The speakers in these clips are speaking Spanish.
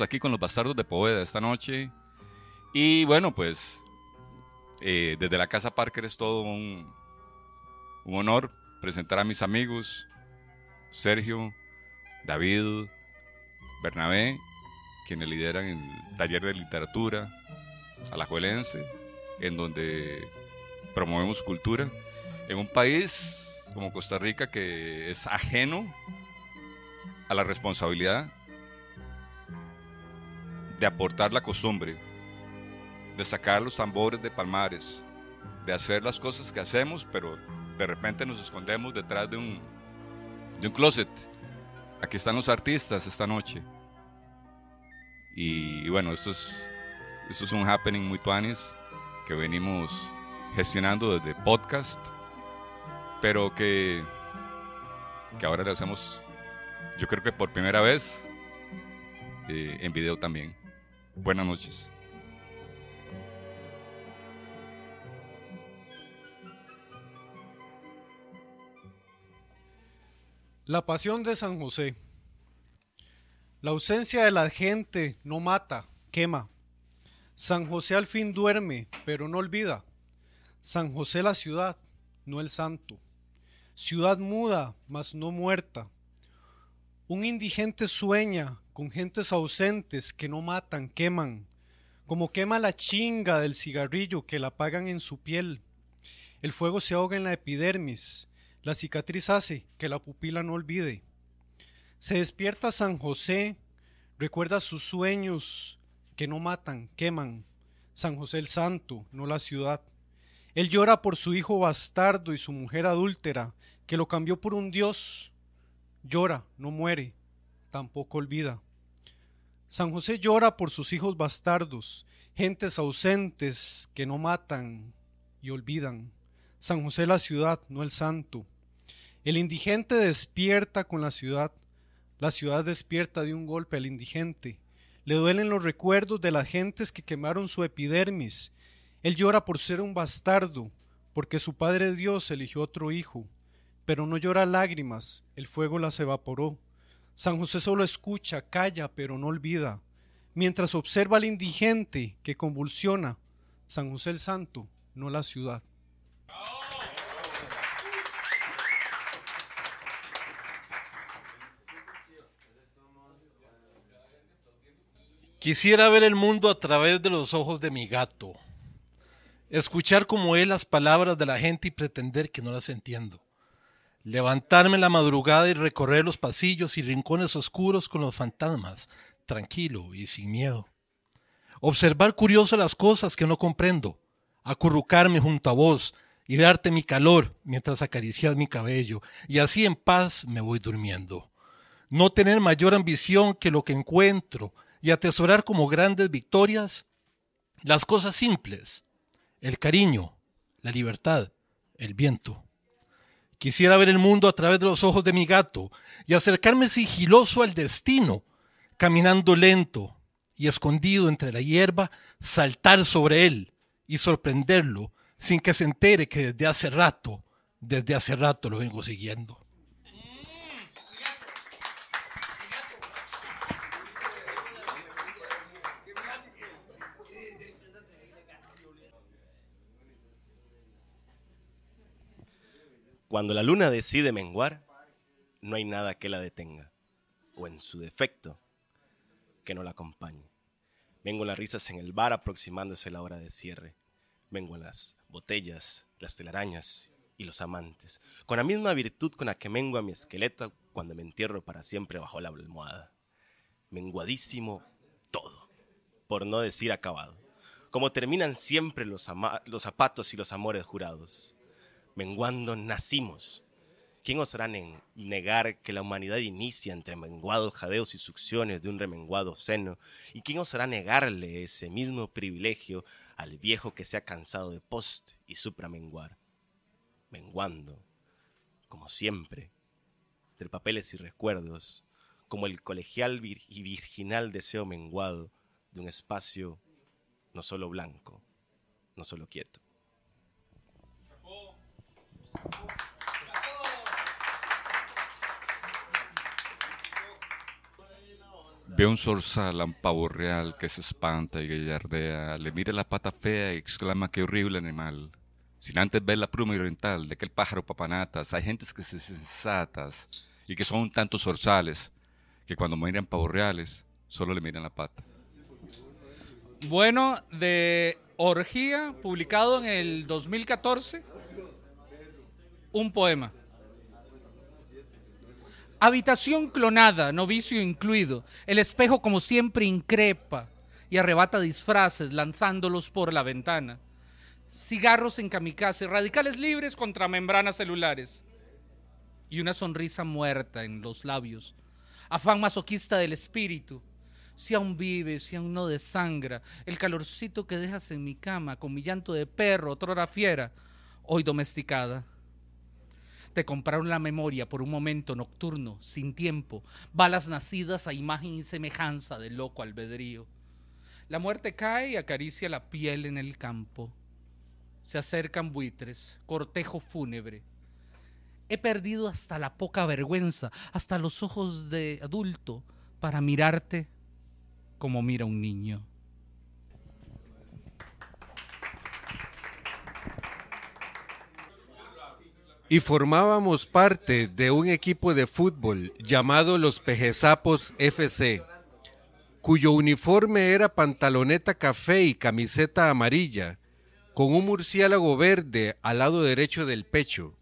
aquí con los bastardos de Poveda esta noche. Y bueno, pues eh, desde la Casa Parker es todo un, un honor presentar a mis amigos, Sergio, David, Bernabé, quienes lideran el taller de literatura alajuelense, en donde promovemos cultura, en un país como Costa Rica que es ajeno a la responsabilidad de aportar la costumbre, de sacar los tambores de palmares, de hacer las cosas que hacemos, pero de repente nos escondemos detrás de un, de un closet. Aquí están los artistas esta noche. Y, bueno, esto es, esto es un happening muy tuanis que venimos gestionando desde podcast, pero que, que ahora lo hacemos, yo creo que por primera vez, eh, en video también. Buenas noches. La pasión de San José. La ausencia de la gente no mata, quema. San José al fin duerme, pero no olvida. San José la ciudad, no el santo. Ciudad muda, mas no muerta. Un indigente sueña con gentes ausentes que no matan, queman, como quema la chinga del cigarrillo que la apagan en su piel. El fuego se ahoga en la epidermis, la cicatriz hace que la pupila no olvide. Se despierta San José, recuerda sus sueños que no matan, queman. San José el Santo, no la ciudad. Él llora por su hijo bastardo y su mujer adúltera, que lo cambió por un Dios. Llora, no muere, tampoco olvida. San José llora por sus hijos bastardos, gentes ausentes que no matan y olvidan. San José la ciudad, no el santo. El indigente despierta con la ciudad. La ciudad despierta de un golpe al indigente. Le duelen los recuerdos de las gentes que quemaron su epidermis. Él llora por ser un bastardo, porque su Padre Dios eligió otro hijo. Pero no llora lágrimas, el fuego las evaporó. San José solo escucha, calla, pero no olvida. Mientras observa al indigente que convulsiona, San José el Santo, no la ciudad. Quisiera ver el mundo a través de los ojos de mi gato, escuchar como él las palabras de la gente y pretender que no las entiendo, levantarme la madrugada y recorrer los pasillos y rincones oscuros con los fantasmas, tranquilo y sin miedo, observar curioso las cosas que no comprendo, acurrucarme junto a vos y darte mi calor mientras acaricias mi cabello, y así en paz me voy durmiendo. No tener mayor ambición que lo que encuentro, y atesorar como grandes victorias las cosas simples, el cariño, la libertad, el viento. Quisiera ver el mundo a través de los ojos de mi gato y acercarme sigiloso al destino, caminando lento y escondido entre la hierba, saltar sobre él y sorprenderlo sin que se entere que desde hace rato, desde hace rato lo vengo siguiendo. Cuando la luna decide menguar, no hay nada que la detenga, o en su defecto, que no la acompañe. Vengo las risas en el bar aproximándose la hora de cierre. Vengo las botellas, las telarañas y los amantes, con la misma virtud con la que mengo a mi esqueleto cuando me entierro para siempre bajo la almohada. Menguadísimo todo, por no decir acabado, como terminan siempre los, los zapatos y los amores jurados menguando nacimos. ¿Quién osará negar que la humanidad inicia entre menguados jadeos y succiones de un remenguado seno? ¿Y quién osará negarle ese mismo privilegio al viejo que se ha cansado de post y supramenguar? Menguando, como siempre, entre papeles y recuerdos, como el colegial y virginal deseo menguado de un espacio no solo blanco, no solo quieto. Ve un zorzal pavo real que se espanta y gallardea, le mira la pata fea y exclama qué horrible animal. Sin antes ver la pluma oriental de aquel pájaro papanatas, hay gentes que se sensatas y que son tantos zorzales que cuando miran pavos reales solo le miran la pata. Bueno, de Orgía, publicado en el 2014, un poema. Habitación clonada, novicio incluido. El espejo como siempre increpa y arrebata disfraces lanzándolos por la ventana. Cigarros en kamikaze, radicales libres contra membranas celulares. Y una sonrisa muerta en los labios. Afán masoquista del espíritu. Si aún vives, si aún no desangra, el calorcito que dejas en mi cama con mi llanto de perro, otrora fiera, hoy domesticada. Te compraron la memoria por un momento nocturno, sin tiempo, balas nacidas a imagen y semejanza del loco albedrío. La muerte cae y acaricia la piel en el campo. Se acercan buitres, cortejo fúnebre. He perdido hasta la poca vergüenza, hasta los ojos de adulto, para mirarte como mira un niño. Y formábamos parte de un equipo de fútbol llamado los Pejesapos FC, cuyo uniforme era pantaloneta café y camiseta amarilla, con un murciélago verde al lado derecho del pecho,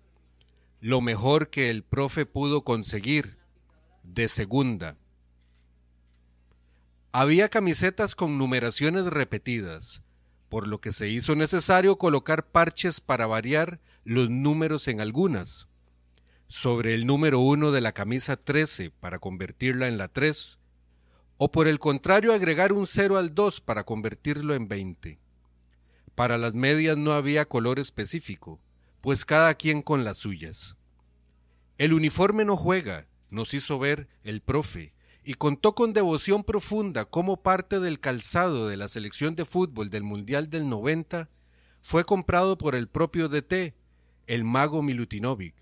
lo mejor que el profe pudo conseguir, de segunda. Había camisetas con numeraciones repetidas, por lo que se hizo necesario colocar parches para variar los números en algunas. Sobre el número 1 de la camisa 13 para convertirla en la 3, o por el contrario agregar un 0 al 2 para convertirlo en 20. Para las medias no había color específico, pues cada quien con las suyas. El uniforme no juega, nos hizo ver el profe, y contó con devoción profunda como parte del calzado de la selección de fútbol del Mundial del 90 fue comprado por el propio DT, el mago Milutinovic.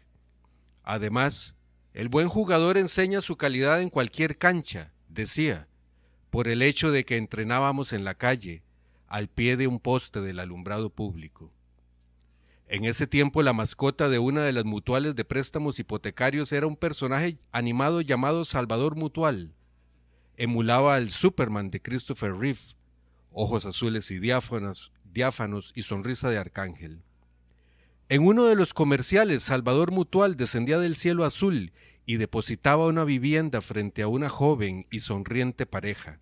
Además, el buen jugador enseña su calidad en cualquier cancha, decía, por el hecho de que entrenábamos en la calle, al pie de un poste del alumbrado público. En ese tiempo la mascota de una de las mutuales de préstamos hipotecarios era un personaje animado llamado Salvador Mutual. Emulaba al Superman de Christopher Reeve, ojos azules y diáfanos, diáfanos y sonrisa de arcángel. En uno de los comerciales, Salvador Mutual descendía del cielo azul y depositaba una vivienda frente a una joven y sonriente pareja.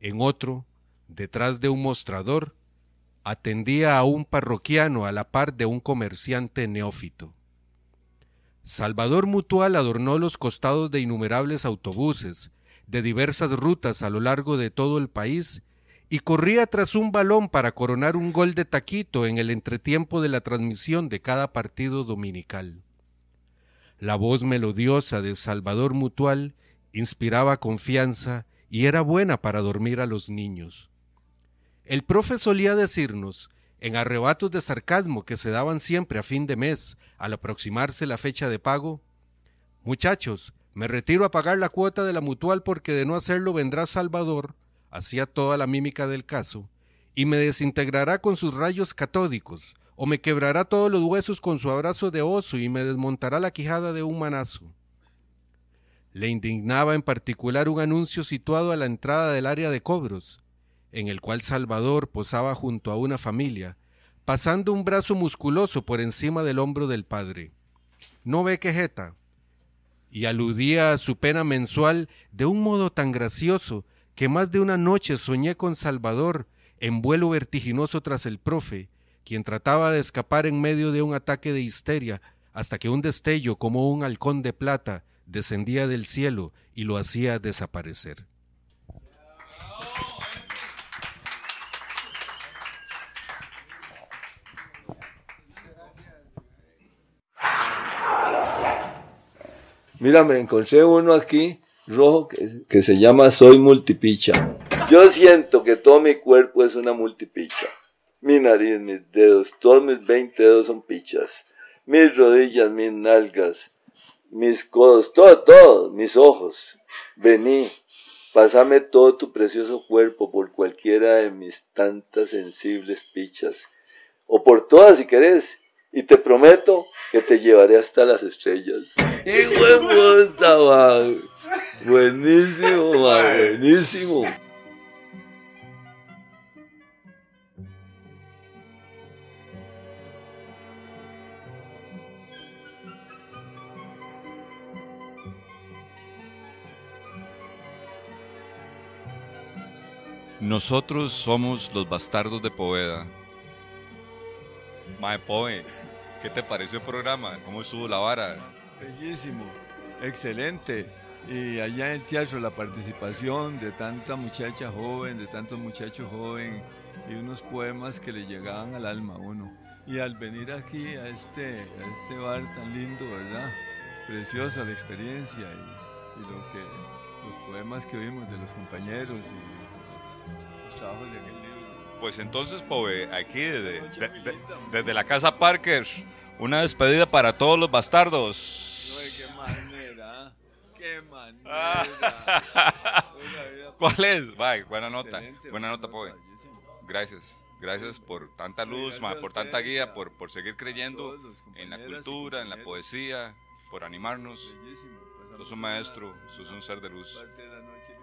En otro, detrás de un mostrador, atendía a un parroquiano a la par de un comerciante neófito. Salvador Mutual adornó los costados de innumerables autobuses, de diversas rutas a lo largo de todo el país, y corría tras un balón para coronar un gol de taquito en el entretiempo de la transmisión de cada partido dominical. La voz melodiosa de Salvador Mutual inspiraba confianza y era buena para dormir a los niños. El profe solía decirnos, en arrebatos de sarcasmo que se daban siempre a fin de mes, al aproximarse la fecha de pago, Muchachos, me retiro a pagar la cuota de la mutual porque de no hacerlo vendrá Salvador, hacía toda la mímica del caso, y me desintegrará con sus rayos catódicos, o me quebrará todos los huesos con su abrazo de oso y me desmontará la quijada de un manazo. Le indignaba en particular un anuncio situado a la entrada del área de cobros, en el cual Salvador posaba junto a una familia, pasando un brazo musculoso por encima del hombro del padre. ¿No ve quejeta? Y aludía a su pena mensual de un modo tan gracioso que más de una noche soñé con Salvador en vuelo vertiginoso tras el profe, quien trataba de escapar en medio de un ataque de histeria, hasta que un destello como un halcón de plata descendía del cielo y lo hacía desaparecer. Mira, me encontré uno aquí rojo que, se llama Soy Multipicha. Yo siento que todo mi cuerpo es una multipicha. Mi nariz, mis dedos, todos mis 20 dedos son pichas. Mis rodillas, mis nalgas, mis codos, todo, todo, mis ojos. Vení, Pásame todo tu precioso cuerpo por cualquiera de mis tantas sensibles pichas, o por todas si querés, y te prometo que te llevaré hasta las estrellas. ¡Hijo de puta, man! Buenísimo, man, buenísimo. Nosotros somos los bastardos de Poveda. Mae Poe, ¿qué te pareció el programa? ¿Cómo estuvo la vara? Bellísimo, excelente. Y allá en el teatro la participación de tanta muchacha joven, de tantos muchachos jóvenes y unos poemas que le llegaban al alma a uno. Y al venir aquí a este, a este bar tan lindo, ¿verdad? Preciosa la experiencia y, y lo que, los poemas que oímos de los compañeros y los, los trabajos de aquel libro. Pues entonces, Poe, aquí desde, de- de- desde la casa Parker, una despedida para todos los bastardos. Qué manera. ¿Cuál es? Bye, buena nota. Excelente, Buena nota, Poe. Gracias. Gracias por tanta luz, ma, por tanta guía, por, por seguir creyendo en la cultura, en la poesía, por animarnos. Sos un maestro, sos un ser de luz. parte de la noche